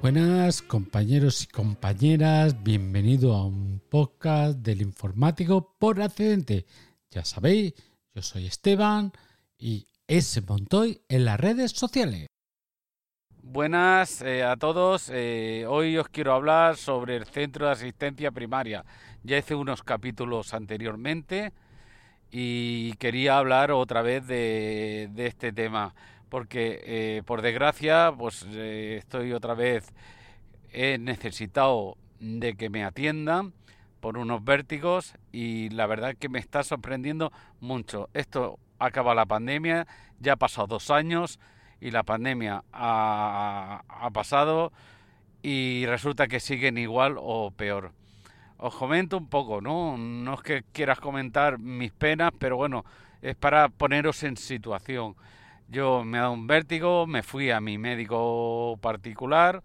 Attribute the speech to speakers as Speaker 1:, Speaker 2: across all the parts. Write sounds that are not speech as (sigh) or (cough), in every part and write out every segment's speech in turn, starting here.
Speaker 1: Buenas compañeros y compañeras, bienvenido a un podcast del informático por accidente. Ya sabéis, yo soy Esteban y es Montoy en las redes sociales.
Speaker 2: Buenas eh, a todos, eh, hoy os quiero hablar sobre el centro de asistencia primaria. Ya hice unos capítulos anteriormente y quería hablar otra vez de este tema porque eh, por desgracia pues eh, estoy otra vez he necesitado de que me atiendan por unos vértigos y la verdad que me está sorprendiendo mucho. Esto acaba la pandemia, ya ha pasado dos años y la pandemia ha, ha pasado y resulta que siguen igual o peor. Os comento un poco, ¿no? No es que quieras comentar mis penas, pero bueno, es para poneros en situación. Yo me ha dado un vértigo, me fui a mi médico particular,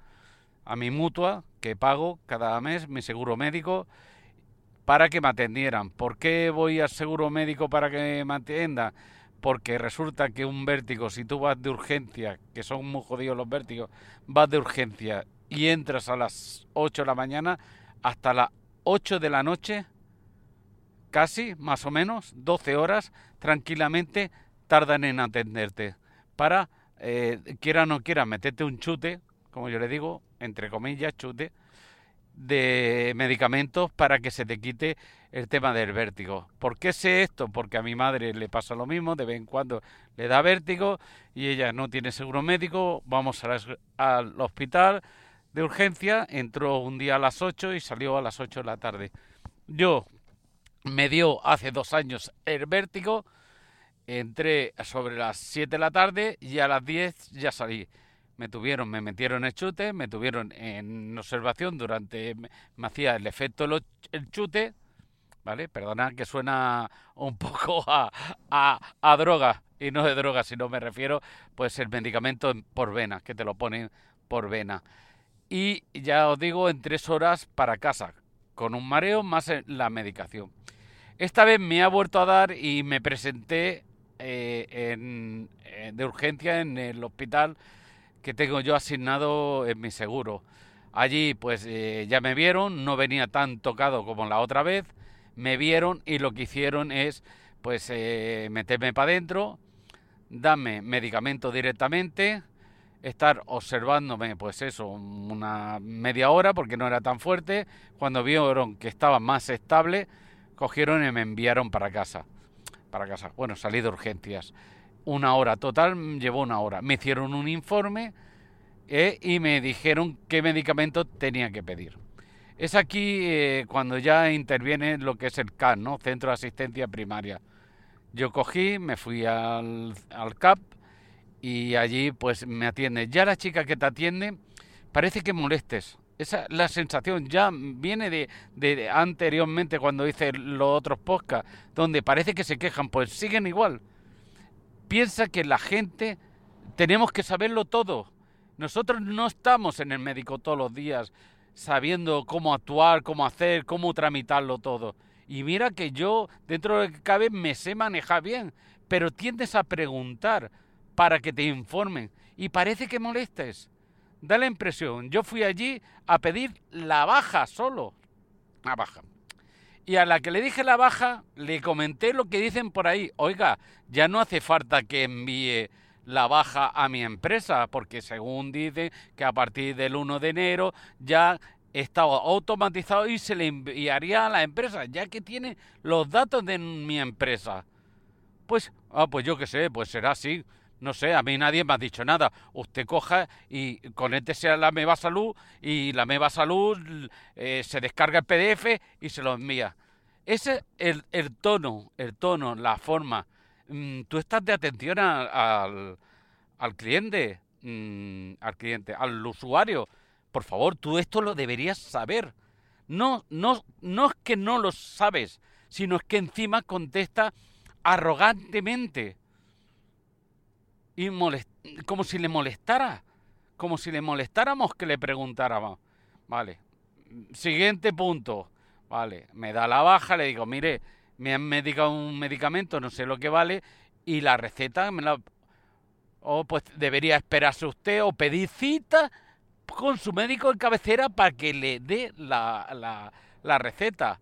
Speaker 2: a mi mutua, que pago cada mes, mi seguro médico, para que me atendieran. ¿Por qué voy al seguro médico para que me atienda? Porque resulta que un vértigo, si tú vas de urgencia, que son muy jodidos los vértigos, vas de urgencia y entras a las 8 de la mañana, hasta las 8 de la noche, casi, más o menos, 12 horas, tranquilamente, tardan en atenderte para, eh, quiera o no quiera, meterte un chute, como yo le digo, entre comillas, chute, de medicamentos para que se te quite el tema del vértigo. ¿Por qué sé esto? Porque a mi madre le pasa lo mismo, de vez en cuando le da vértigo y ella no tiene seguro médico, vamos al hospital de urgencia, entró un día a las 8 y salió a las 8 de la tarde. Yo me dio hace dos años el vértigo, entré sobre las 7 de la tarde y a las 10 ya salí. Me tuvieron, me metieron el chute, me tuvieron en observación durante, me hacía el efecto el chute, ¿vale? Perdona que suena un (laughs) poco a, a, a droga, y no de droga, sino me refiero, pues el medicamento por vena, que te lo ponen por vena. Y ya os digo, en tres horas para casa, con un mareo más la medicación. Esta vez me ha vuelto a dar y me presenté eh, en, de urgencia en el hospital que tengo yo asignado en mi seguro. Allí pues eh, ya me vieron, no venía tan tocado como la otra vez, me vieron y lo que hicieron es pues eh, meterme para adentro, darme medicamento directamente, estar observándome pues eso, una media hora porque no era tan fuerte, cuando vieron que estaba más estable, cogieron y me enviaron para casa para casa. Bueno, salí de urgencias. Una hora total, llevó una hora. Me hicieron un informe eh, y me dijeron qué medicamento tenía que pedir. Es aquí eh, cuando ya interviene lo que es el CAP, ¿no? Centro de Asistencia Primaria. Yo cogí, me fui al, al CAP y allí pues me atiende. Ya la chica que te atiende parece que molestes. Esa la sensación ya viene de, de, anteriormente cuando hice los otros podcasts, donde parece que se quejan, pues siguen igual. Piensa que la gente tenemos que saberlo todo. Nosotros no estamos en el médico todos los días sabiendo cómo actuar, cómo hacer, cómo tramitarlo todo. Y mira que yo, dentro de lo que cabe, me sé manejar bien, pero tiendes a preguntar para que te informen y parece que molestes da la impresión. Yo fui allí a pedir la baja solo. a baja. Y a la que le dije la baja, le comenté lo que dicen por ahí. Oiga, ya no hace falta que envíe la baja a mi empresa, porque según dicen que a partir del 1 de enero ya estaba automatizado y se le enviaría a la empresa, ya que tiene los datos de mi empresa. Pues, ah, pues yo qué sé, pues será así. No sé, a mí nadie me ha dicho nada. Usted coja y conéctese a la Meva Salud y la Meva Salud eh, se descarga el PDF y se lo envía. Ese es el, tono, el tono, la forma. Mm, tú estás de atención al, al cliente, mm, al cliente, al usuario. Por favor, tú esto lo deberías saber. No, no, no es que no lo sabes, sino es que encima contesta arrogantemente y como si le molestara, como si le molestáramos que le preguntáramos. Vale, siguiente punto. Vale, me da la baja, le digo, mire, me han medicado un medicamento, no sé lo que vale, y la receta me la... O pues debería esperarse usted o pedir cita con su médico en cabecera para que le dé la, la, la receta.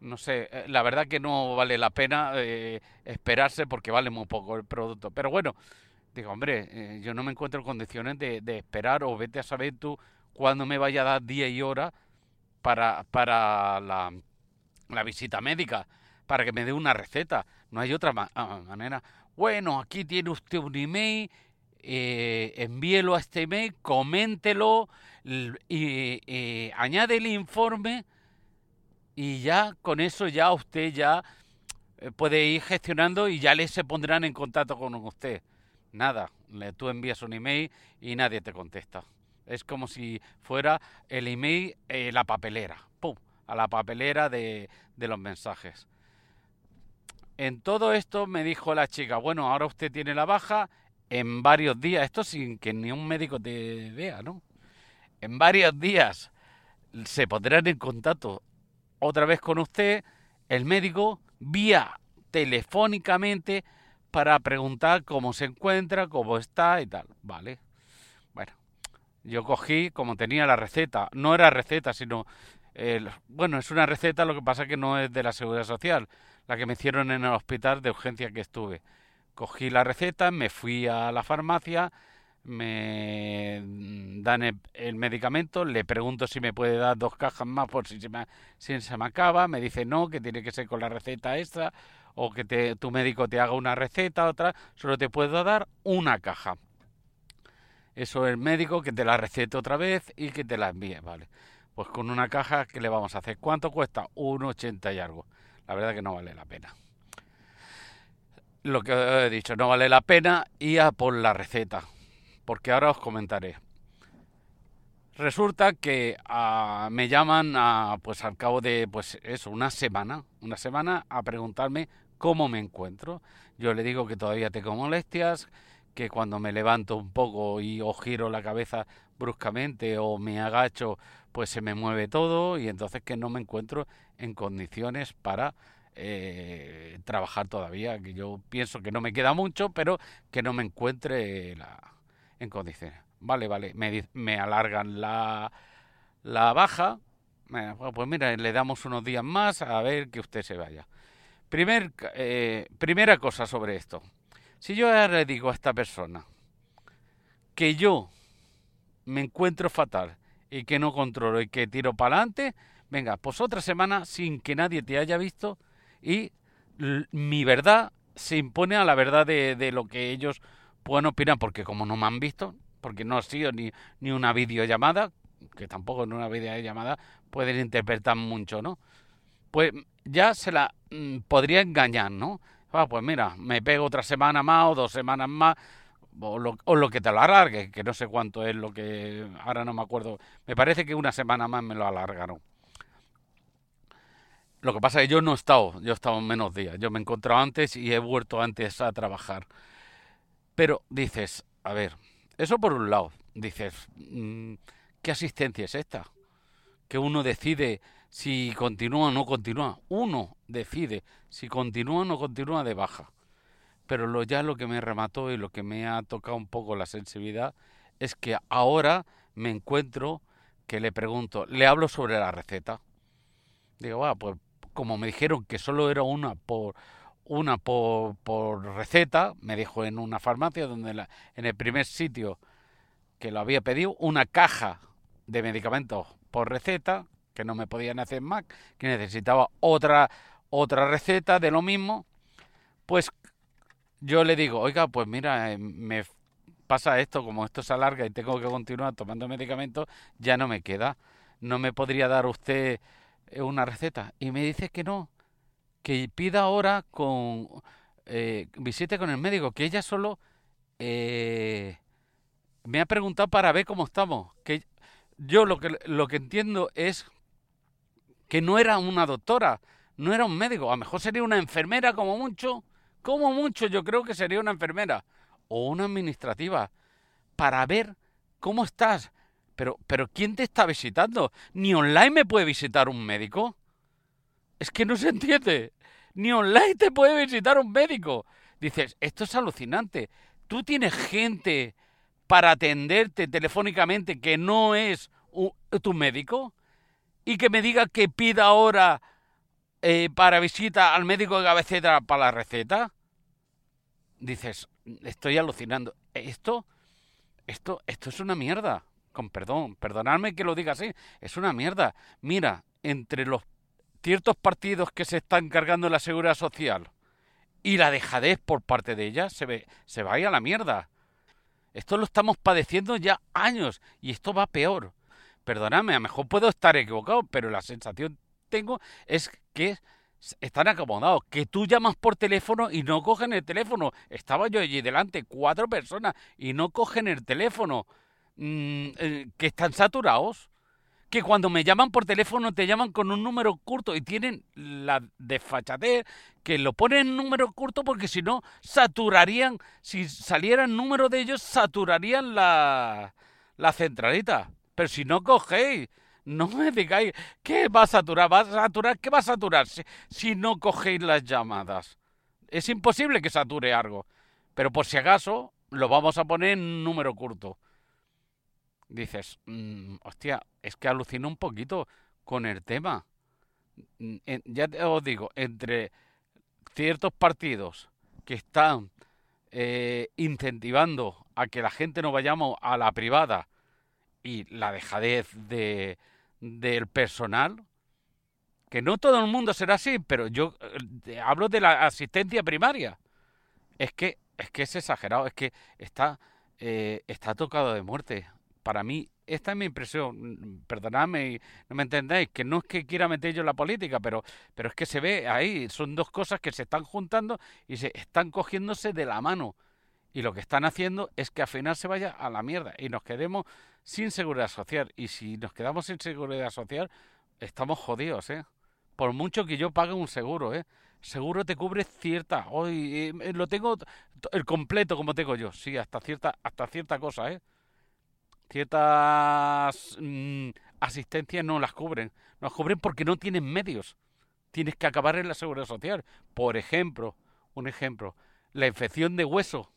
Speaker 2: No sé, eh, la verdad que no vale la pena eh, esperarse porque vale muy poco el producto. Pero bueno, digo, hombre, eh, yo no me encuentro en condiciones de, esperar o vete a saber tú cuándo me vaya a dar día y hora para, para la, la visita médica, para que me dé una receta. No hay otra ah, manera. Bueno, aquí tiene usted un email, eh, envíelo a este email, coméntelo y eh, añade el informe y ya con eso ya usted ya puede ir gestionando y ya le se pondrán en contacto con usted. Nada, tú envías un email y nadie te contesta. Es como si fuera el email eh, la papelera, ¡pum! A la papelera de, de los mensajes. En todo esto me dijo la chica, bueno, ahora usted tiene la baja en varios días, esto sin que ni un médico te vea, ¿no? En varios días se pondrán en contacto otra vez con usted, el médico, vía telefónicamente para preguntar cómo se encuentra, cómo está y tal. Vale. Bueno, yo cogí, como tenía la receta, no era receta, sino, bueno, es una receta, lo que pasa que no es de la Seguridad Social, la que me hicieron en el hospital de urgencia que estuve. Cogí la receta, me fui a la farmacia, me dan el, medicamento, le pregunto si me puede dar dos cajas más por si se me, si se me acaba, me dice no, que tiene que ser con la receta extra o que te, tu médico te haga una receta, otra, solo te puedo dar una caja. Eso es el médico que te la recete otra vez y que te la envíe, ¿vale? Pues con una caja, ¿qué le vamos a hacer? ¿Cuánto cuesta? 1,80 y algo. La verdad que no vale la pena. Lo que he dicho, no vale la pena ir a por la receta. Porque ahora os comentaré. Resulta que ah, me llaman a, pues al cabo de pues eso, una semana, una semana a preguntarme cómo me encuentro. Yo le digo que todavía tengo molestias, que cuando me levanto un poco y o giro la cabeza bruscamente o me agacho, pues se me mueve todo y entonces que no me encuentro en condiciones para eh, trabajar todavía, que yo pienso que no me queda mucho, pero que no me encuentre en condiciones. Vale, vale, me, me alargan la, la baja, pues mira, le damos unos días más a ver que usted se vaya. Eh, primera cosa sobre esto. Si yo le digo a esta persona que yo me encuentro fatal y que no controlo y que tiro para adelante, venga, pues otra semana sin que nadie te haya visto y mi verdad se impone a la verdad de, de, lo que ellos pueden opinar, porque como no me han visto, porque no ha sido ni, ni una videollamada, que tampoco en una videollamada pueden interpretar mucho, ¿no? Pues ya se la mm, podría engañar, ¿no? Ah, pues mira, me pego otra semana más o dos semanas más, o lo, que te lo alargue, que no sé cuánto es lo que, ahora no me acuerdo, me parece que una semana más me lo alargaron. Lo que pasa es que yo no he estado, yo he estado menos días, yo me he encontrado antes y he vuelto antes a trabajar. Pero dices, a ver, eso por un lado, dices, mm, ¿qué asistencia es esta? Que uno decide si continúa o no continúa. Uno decide si continúa o no continúa de baja. Pero lo, ya lo que me remató y lo que me ha tocado un poco la sensibilidad es que ahora me encuentro que le pregunto, le hablo sobre la receta. Digo, va, pues como me dijeron que solo era una por una por, por receta, me dijo en una farmacia donde la, en el primer sitio que lo había pedido, una caja de medicamentos por receta, que no me podían hacer más, que necesitaba otra otra receta de lo mismo, pues yo le digo, oiga, pues mira, eh, me pasa esto, como esto se alarga y tengo que continuar tomando medicamentos, ya no me queda. ¿No me podría dar usted eh, una receta? Y me dice que no, que pida ahora con eh, visite con el médico, que ella solo eh, me ha preguntado para ver cómo estamos. Que yo lo que lo que entiendo es que no era una doctora, no era un médico, a lo mejor sería una enfermera como mucho, como mucho yo creo que sería una enfermera o una administrativa para ver cómo estás. Pero, pero ¿quién te está visitando? ¿Ni online me puede visitar un médico? Es que no se entiende. Ni online te puede visitar un médico. Dices, esto es alucinante. Tú tienes gente para atenderte telefónicamente que no es tu médico y que me diga que pida ahora eh, para visita al médico de cabecera para la receta. Dices, estoy alucinando. Esto, esto, esto es una mierda. Con perdón, perdonadme que lo diga así. Es una mierda. Mira, entre los ciertos partidos que se están cargando la seguridad social y la dejadez por parte de ella, se, ve, se va a ir a la mierda. Esto lo estamos padeciendo ya años y esto va peor. Perdonadme, a lo mejor puedo estar equivocado, pero la sensación tengo es que están acomodados, que tú llamas por teléfono y no cogen el teléfono. Estaba yo allí delante, cuatro personas, y no cogen el teléfono. Mm, eh, que están saturados. Que cuando me llaman por teléfono te llaman con un número curto y tienen la desfachatez que lo ponen en número curto porque si no saturarían, si saliera el número de ellos, saturarían la, la centralita. Pero si no cogéis, no me digáis que va a saturar, va a saturar, ¿qué va a saturar si, no cogéis las llamadas? Es imposible que sature algo. Pero por si acaso, lo vamos a poner en número curto. Dices, mmm, hostia, es que alucino un poquito con el tema. Mm, ya os digo, entre ciertos partidos que están eh, incentivando a que la gente no vayamos a la privada y la dejadez de, del personal, que no todo el mundo será así, pero yo eh, hablo de la asistencia primaria. Es que es que es exagerado, es que está eh, está tocado de muerte. Para mí esta es mi impresión. Perdonadme y no me entendáis, que no es que quiera meter yo en la política, pero, pero es que se ve ahí, son dos cosas que se están juntando y se están cogiéndose de la mano. Y lo que están haciendo es que al final se vaya a la mierda y nos quedemos sin seguridad social. Y si nos quedamos sin seguridad social, estamos jodidos, ¿eh? Por mucho que yo pague un seguro, ¿eh? Seguro te cubre cierta. Hoy eh, lo tengo el completo como tengo yo. Sí, hasta cierta, hasta cierta cosa, ¿eh? Ciertas mm, asistencias no las cubren. No las cubren porque no tienen medios. Tienes que acabar en la seguridad social. Por ejemplo, un ejemplo, la infección de hueso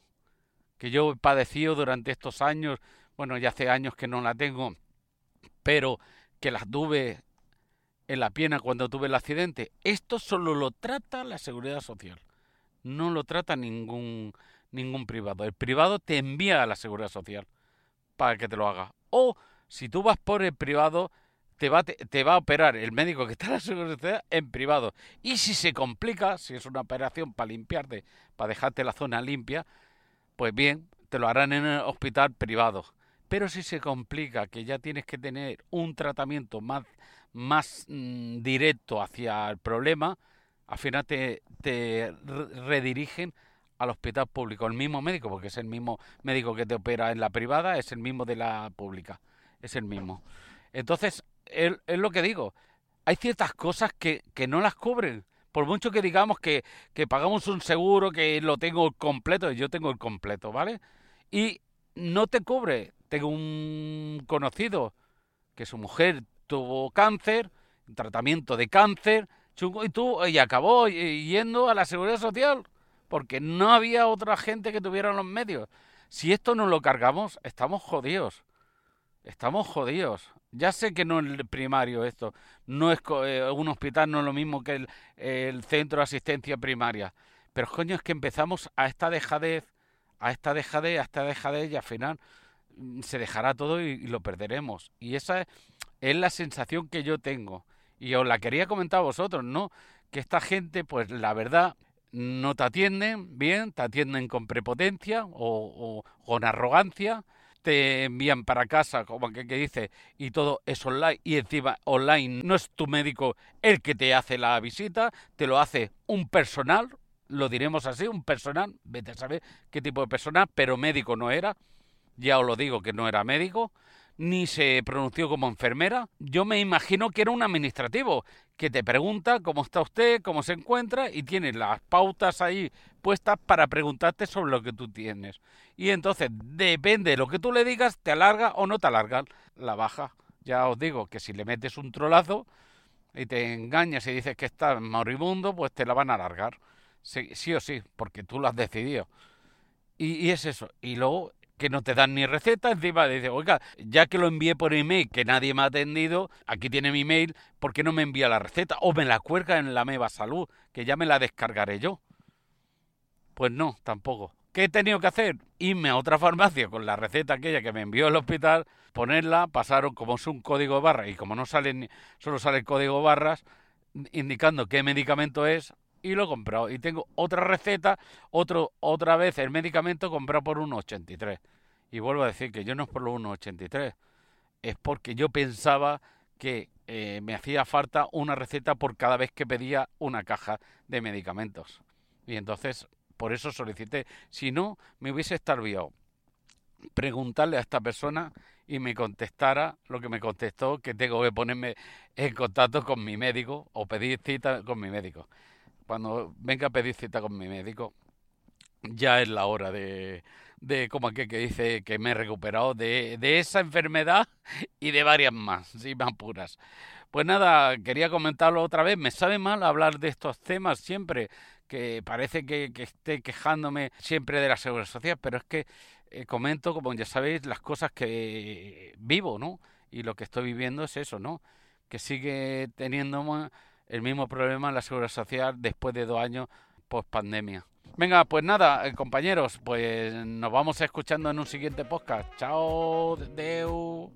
Speaker 2: que yo he padecido durante estos años bueno, ya hace años que no la tengo, pero que la tuve en la pierna cuando tuve el accidente. Esto solo lo trata la seguridad social. No lo trata ningún, ningún privado. El privado te envía a la seguridad social para que te lo haga. O si tú vas por el privado, te va, te, va a operar el médico que está en la seguridad social en privado. Y si se complica, si es una operación para limpiarte, para dejarte la zona limpia, pues bien, te lo harán en el hospital privado. Pero si se complica que ya tienes que tener un tratamiento más, más mm, directo hacia el problema, al final te, te redirigen al hospital público, el mismo médico, porque es el mismo médico que te opera en la privada, es el mismo de la pública, es el mismo. Entonces, es, lo que digo, hay ciertas cosas que, que no las cubren. Por mucho que digamos que, que pagamos un seguro, que lo tengo completo, yo tengo el completo, ¿vale? Y no te cubre tengo un conocido que su mujer tuvo cáncer, tratamiento de cáncer, y, tú, y acabó yendo a la seguridad social porque no había otra gente que tuviera los medios. Si esto no lo cargamos, estamos jodidos. Estamos jodidos. Ya sé que no es primario esto, no es eh, un hospital, no es lo mismo que el, el, centro de asistencia primaria. Pero coño, es que empezamos a esta dejadez, a esta dejadez, a esta dejadez y al final mm, se dejará todo y, lo perderemos. Y esa es, es, la sensación que yo tengo. Y os la quería comentar a vosotros, ¿no? Que esta gente, pues la verdad, no te atienden bien, te atienden con prepotencia o, o con arrogancia te envían para casa, como que, que, dice, y todo es online, y encima online no es tu médico el que te hace la visita, te lo hace un personal, lo diremos así, un personal, vete a saber qué tipo de personal, pero médico no era, ya os lo digo que no era médico, ni se pronunció como enfermera. Yo me imagino que era un administrativo que te pregunta cómo está usted, cómo se encuentra y tiene las pautas ahí puestas para preguntarte sobre lo que tú tienes. Y entonces, depende de lo que tú le digas, te alarga o no te alarga la baja. Ya os digo que si le metes un trolazo y te engañas y dices que estás moribundo, pues te la van a alargar. Sí, sí o sí, porque tú lo has decidido. Y, y es eso. Y luego que no te dan ni receta, encima dice, oiga, ya que lo envié por email, que nadie me ha atendido, aquí tiene mi email, ¿por qué no me envía la receta? O me la cuelga en la Meva Salud, que ya me la descargaré yo. Pues no, tampoco. ¿Qué he tenido que hacer? Irme a otra farmacia con la receta aquella que me envió el hospital, ponerla, pasaron como es un código barra y como no salen, solo sale el código barras, indicando qué medicamento es, y lo he comprado. Y tengo otra receta, otro, otra vez el medicamento comprado por 1,83. Y vuelvo a decir que yo no es por los 1,83, es porque yo pensaba que eh, me hacía falta una receta por cada vez que pedía una caja de medicamentos. Y entonces, por eso solicité. Si no, me hubiese extraviado preguntarle a esta persona y me contestara lo que me contestó, que tengo que ponerme en contacto con mi médico o pedir cita con mi médico cuando venga a pedir cita con mi médico, ya es la hora de, de como aquel que dice que me he recuperado de, de esa enfermedad (laughs) y de varias más, si me apuras. Pues nada, quería comentarlo otra vez. Me sabe mal hablar de estos temas siempre, que parece que, que esté quejándome siempre de la seguridad social, pero es que eh, comento, como ya sabéis, las cosas que vivo, ¿no? Y lo que estoy viviendo es eso, ¿no? Que sigue teniendo más el mismo problema en la seguridad social después de dos años post pandemia. Venga, pues nada, eh, compañeros, pues nos vamos escuchando en un siguiente podcast. Chao, Deu.